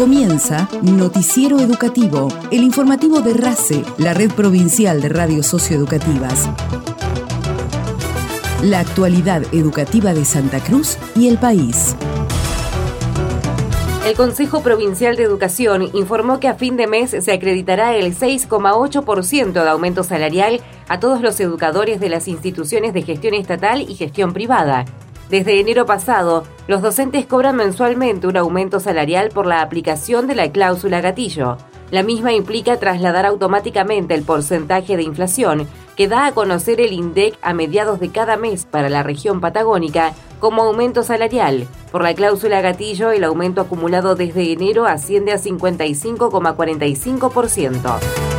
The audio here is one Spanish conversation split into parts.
Comienza Noticiero Educativo, el informativo de RACE, la red provincial de radios socioeducativas. La actualidad educativa de Santa Cruz y el país. El Consejo Provincial de Educación informó que a fin de mes se acreditará el 6,8% de aumento salarial a todos los educadores de las instituciones de gestión estatal y gestión privada. Desde enero pasado, los docentes cobran mensualmente un aumento salarial por la aplicación de la cláusula gatillo. La misma implica trasladar automáticamente el porcentaje de inflación que da a conocer el INDEC a mediados de cada mes para la región patagónica como aumento salarial. Por la cláusula gatillo, el aumento acumulado desde enero asciende a 55,45%.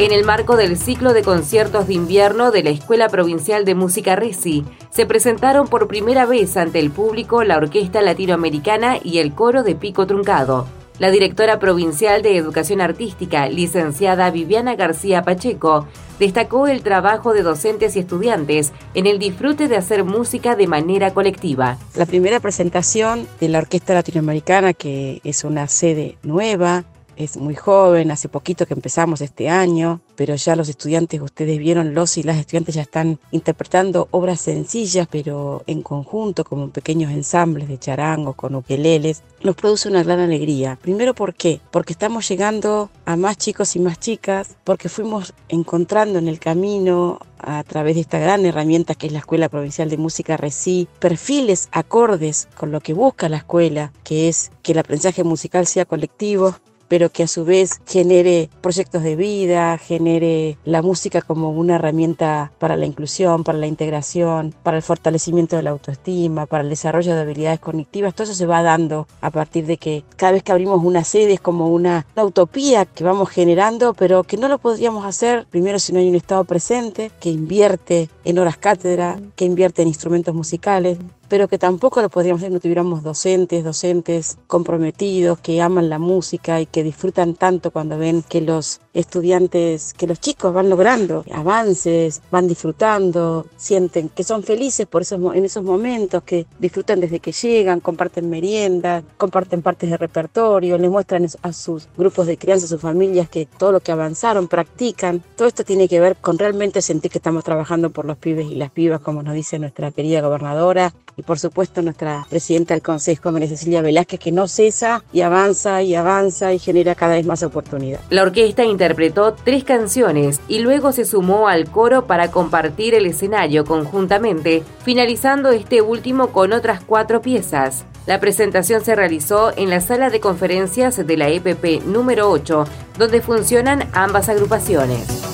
En el marco del ciclo de conciertos de invierno de la Escuela Provincial de Música Resi, se presentaron por primera vez ante el público la Orquesta Latinoamericana y el Coro de Pico Truncado. La directora provincial de Educación Artística, licenciada Viviana García Pacheco, destacó el trabajo de docentes y estudiantes en el disfrute de hacer música de manera colectiva. La primera presentación de la Orquesta Latinoamericana, que es una sede nueva, es muy joven, hace poquito que empezamos este año, pero ya los estudiantes, ustedes vieron, los y las estudiantes ya están interpretando obras sencillas, pero en conjunto, como pequeños ensambles de charangos con ukeleles, nos produce una gran alegría. Primero, ¿por qué? Porque estamos llegando a más chicos y más chicas, porque fuimos encontrando en el camino a través de esta gran herramienta que es la Escuela Provincial de Música RECI, perfiles acordes con lo que busca la escuela, que es que el aprendizaje musical sea colectivo, pero que a su vez genere proyectos de vida, genere la música como una herramienta para la inclusión, para la integración, para el fortalecimiento de la autoestima, para el desarrollo de habilidades cognitivas. Todo eso se va dando a partir de que cada vez que abrimos una sede es como una, utopía que vamos generando, pero que no lo podríamos hacer primero si no hay un Estado presente que invierte en horas cátedra, que invierte en instrumentos musicales, pero que tampoco lo podríamos hacer si no tuviéramos docentes, docentes comprometidos, que aman la música y que disfrutan tanto cuando ven que los estudiantes, que los chicos van logrando avances, van disfrutando, sienten que son felices por esos, en esos momentos, que disfrutan desde que llegan, comparten meriendas, comparten partes de repertorio, les muestran a sus grupos de crianza, a sus familias que todo lo que avanzaron, practican. Todo esto tiene que ver con realmente sentir que estamos trabajando por los pibes y las pibas, como nos dice nuestra querida gobernadora, y por supuesto nuestra presidenta del Consejo, María Cecilia Velázquez, que no cesa y avanza y avanza y genera cada vez más oportunidad. La orquesta interpretó tres canciones y luego se sumó al coro para compartir el escenario conjuntamente, finalizando este último con otras cuatro piezas. La presentación se realizó en la sala de conferencias de la EPP número 8, donde funcionan ambas agrupaciones.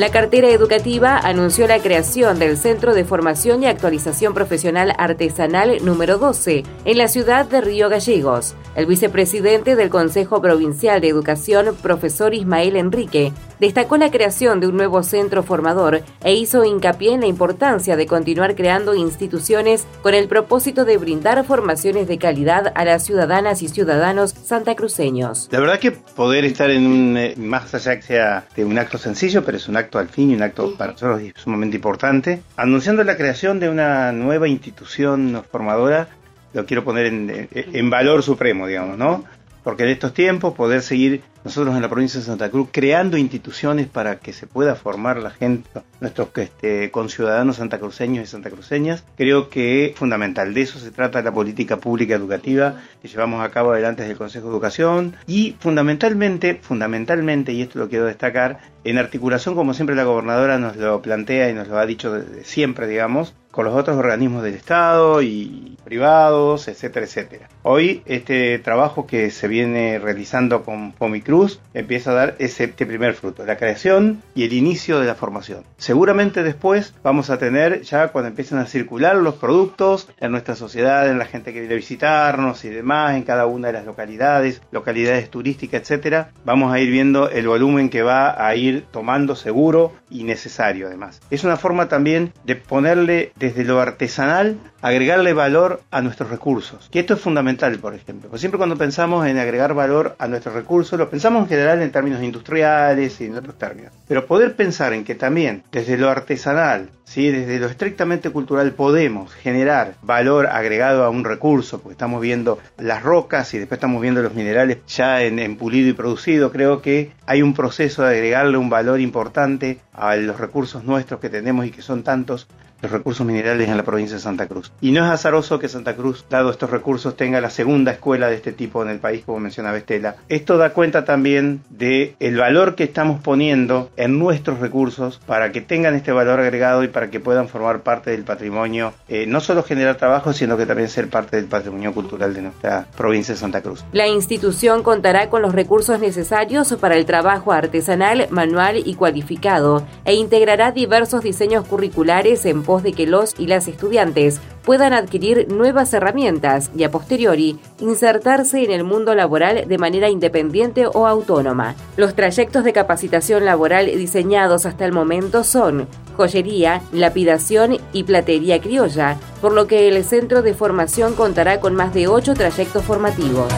La cartera educativa anunció la creación del Centro de Formación y Actualización Profesional Artesanal número 12 en la ciudad de Río Gallegos. El vicepresidente del Consejo Provincial de Educación, profesor Ismael Enrique, destacó la creación de un nuevo centro formador e hizo hincapié en la importancia de continuar creando instituciones con el propósito de brindar formaciones de calidad a las ciudadanas y ciudadanos santacruceños. La verdad que poder estar en un, eh, más allá que sea de un acto sencillo, pero es un acto al fin y un acto para nosotros sumamente importante, anunciando la creación de una nueva institución formadora lo quiero poner en, valor supremo, digamos, ¿no? Porque en estos tiempos poder seguir nosotros en la provincia de Santa Cruz creando instituciones para que se pueda formar la gente, nuestros este, conciudadanos santacruceños y santacruceñas, creo que es fundamental. De eso se trata la política pública educativa que llevamos a cabo adelante desde Consejo de Educación y fundamentalmente, fundamentalmente, y esto lo quiero destacar, en articulación, como siempre la gobernadora nos lo plantea y nos lo ha dicho siempre, digamos, con los otros organismos del Estado y privados, etcétera, etcétera. Hoy este trabajo que se viene realizando con Pomicro Cruz empieza a dar ese este primer fruto, la creación y el inicio de la formación. Seguramente después vamos a tener, ya cuando empiecen a circular los productos en nuestra sociedad, en la gente que viene a visitarnos y demás, en cada una de las localidades, localidades turísticas, etcétera, vamos a ir viendo el volumen que va a ir tomando seguro y necesario además. Es una forma también de ponerle desde lo artesanal agregarle valor a nuestros recursos. Y esto es fundamental, por ejemplo. Porque siempre cuando pensamos en agregar valor a nuestros recursos, lo pensamos en general en términos industriales y en otros términos. Pero poder pensar en que también desde lo artesanal, ¿sí? desde lo estrictamente cultural, podemos generar valor agregado a un recurso, porque estamos viendo las rocas y después estamos viendo los minerales ya en, pulido y producido, creo que hay un proceso de agregarle un valor importante a los recursos nuestros que tenemos y que son tantos los recursos minerales en la provincia de Santa Cruz. Y no es azaroso que Santa Cruz, dado estos recursos, tenga la segunda escuela de este tipo en el país, como mencionaba Estela. Esto da cuenta también de el valor que estamos poniendo en nuestros recursos para que tengan este valor agregado y para que puedan formar parte del patrimonio, eh, no solo generar trabajo, sino que también ser parte del patrimonio cultural de nuestra provincia de Santa Cruz. La institución contará con los recursos necesarios para el trabajo artesanal, manual y cualificado e integrará diversos diseños curriculares en de que los y las estudiantes puedan adquirir nuevas herramientas y a posteriori insertarse en el mundo laboral de manera independiente o autónoma. Los trayectos de capacitación laboral diseñados hasta el momento son joyería, lapidación y platería criolla, por lo que el centro de formación contará con más de ocho trayectos formativos.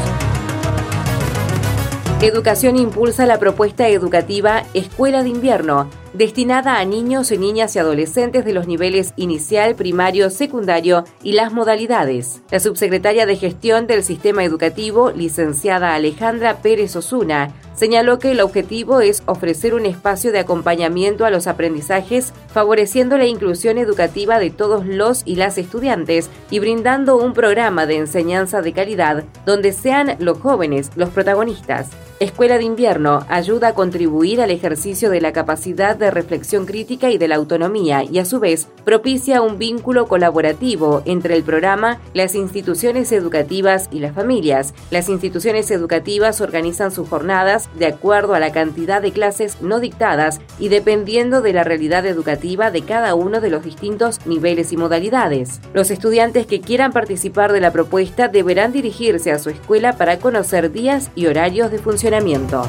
Educación impulsa la propuesta educativa Escuela de Invierno, destinada a niños, niñas y adolescentes de los niveles inicial, primario, secundario y las modalidades. La subsecretaria de Gestión del Sistema Educativo, licenciada Alejandra Pérez Osuna, señaló que el objetivo es ofrecer un espacio de acompañamiento a los aprendizajes, favoreciendo la inclusión educativa de todos los y las estudiantes y brindando un programa de enseñanza de calidad donde sean los jóvenes los protagonistas. Escuela de Invierno ayuda a contribuir al ejercicio de la capacidad de reflexión crítica y de la autonomía y a su vez propicia un vínculo colaborativo entre el programa, las instituciones educativas y las familias. Las instituciones educativas organizan sus jornadas de acuerdo a la cantidad de clases no dictadas y dependiendo de la realidad educativa de cada uno de los distintos niveles y modalidades. Los estudiantes que quieran participar de la propuesta deberán dirigirse a su escuela para conocer días y horarios de funcionamiento.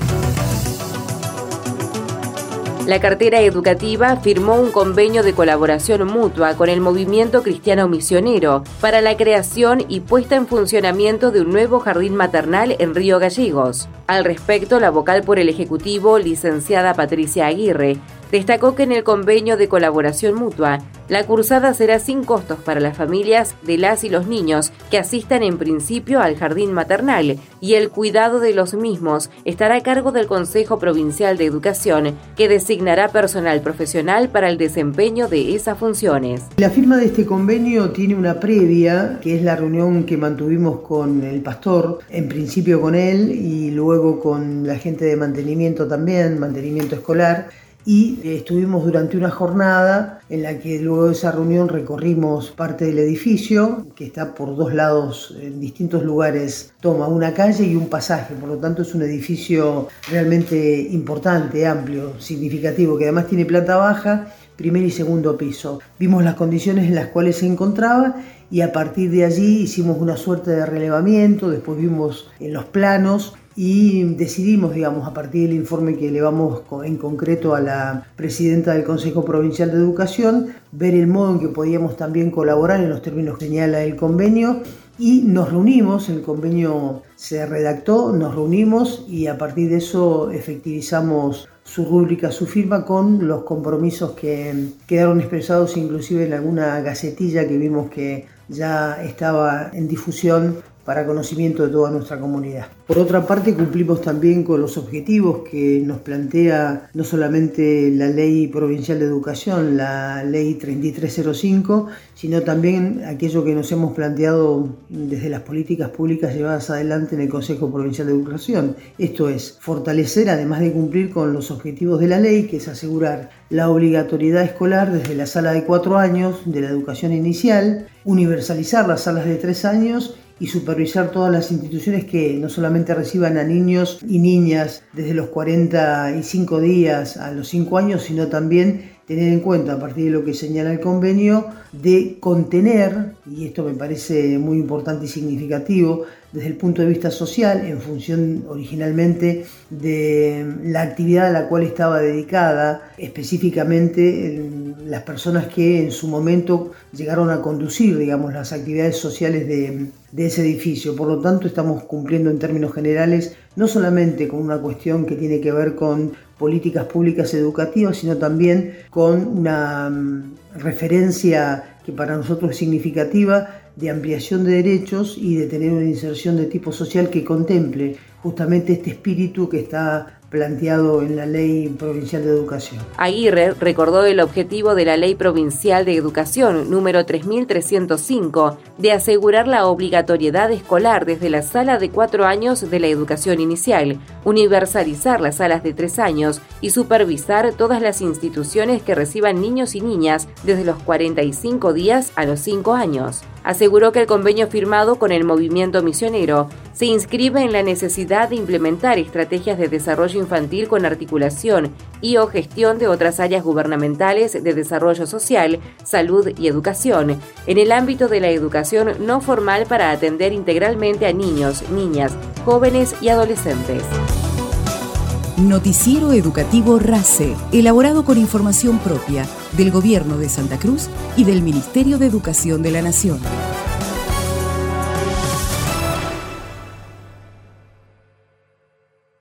La cartera educativa firmó un convenio de colaboración mutua con el Movimiento Cristiano Misionero para la creación y puesta en funcionamiento de un nuevo jardín maternal en Río Gallegos. Al respecto, la vocal por el Ejecutivo, licenciada Patricia Aguirre, destacó que en el convenio de colaboración mutua la cursada será sin costos para las familias de las y los niños que asistan en principio al jardín maternal y el cuidado de los mismos estará a cargo del Consejo Provincial de Educación, que designará personal profesional para el desempeño de esas funciones. La firma de este convenio tiene una previa, que es la reunión que mantuvimos con el pastor, en principio con él y luego con la gente de mantenimiento también, mantenimiento escolar y estuvimos durante una jornada en la que luego de esa reunión recorrimos parte del edificio, que está por dos lados, en distintos lugares, toma una calle y un pasaje, por lo tanto es un edificio realmente importante, amplio, significativo, que además tiene planta baja, primer y segundo piso. Vimos las condiciones en las cuales se encontraba y a partir de allí hicimos una suerte de relevamiento, después vimos en los planos y decidimos, digamos, a partir del informe que elevamos en concreto a la presidenta del Consejo Provincial de Educación, ver el modo en que podíamos también colaborar en los términos que señala el convenio y nos reunimos, el convenio se redactó, nos reunimos y a partir de eso efectivizamos su rúbrica, su firma con los compromisos que quedaron expresados inclusive en alguna gacetilla que vimos que ya estaba en difusión para conocimiento de toda nuestra comunidad. Por otra parte, cumplimos también con los objetivos que nos plantea no solamente la Ley Provincial de Educación, la Ley 3305, sino también aquello que nos hemos planteado desde las políticas públicas llevadas adelante en el Consejo Provincial de Educación. Esto es, fortalecer, además de cumplir con los objetivos de la ley, que es asegurar la obligatoriedad escolar desde la sala de cuatro años de la educación inicial, universalizar las salas de tres años y supervisar todas las instituciones que no solamente reciban a niños y niñas desde los 45 días a los 5 años, sino también tener en cuenta, a partir de lo que señala el convenio, de contener, y esto me parece muy importante y significativo, desde el punto de vista social, en función originalmente de la actividad a la cual estaba dedicada, específicamente las personas que en su momento llegaron a conducir, digamos, las actividades sociales de, ese edificio. Por lo tanto, estamos cumpliendo en términos generales no solamente con una cuestión que tiene que ver con políticas públicas educativas, sino también con una mm, referencia que para nosotros es significativa de ampliación de derechos y de tener una inserción de tipo social que contemple justamente este espíritu que está planteado en la Ley Provincial de Educación. Aguirre recordó el objetivo de la Ley Provincial de Educación número 3305 de asegurar la obligatoriedad escolar desde la sala de cuatro años de la educación inicial, universalizar las salas de tres años y supervisar todas las instituciones que reciban niños y niñas desde los 45 días a los 5 años aseguró que el convenio firmado con el movimiento misionero se inscribe en la necesidad de implementar estrategias de desarrollo infantil con articulación y o gestión de otras áreas gubernamentales de desarrollo social, salud y educación, en el ámbito de la educación no formal para atender integralmente a niños, niñas, jóvenes y adolescentes. Noticiero Educativo RACE, elaborado con información propia del Gobierno de Santa Cruz y del Ministerio de Educación de la Nación.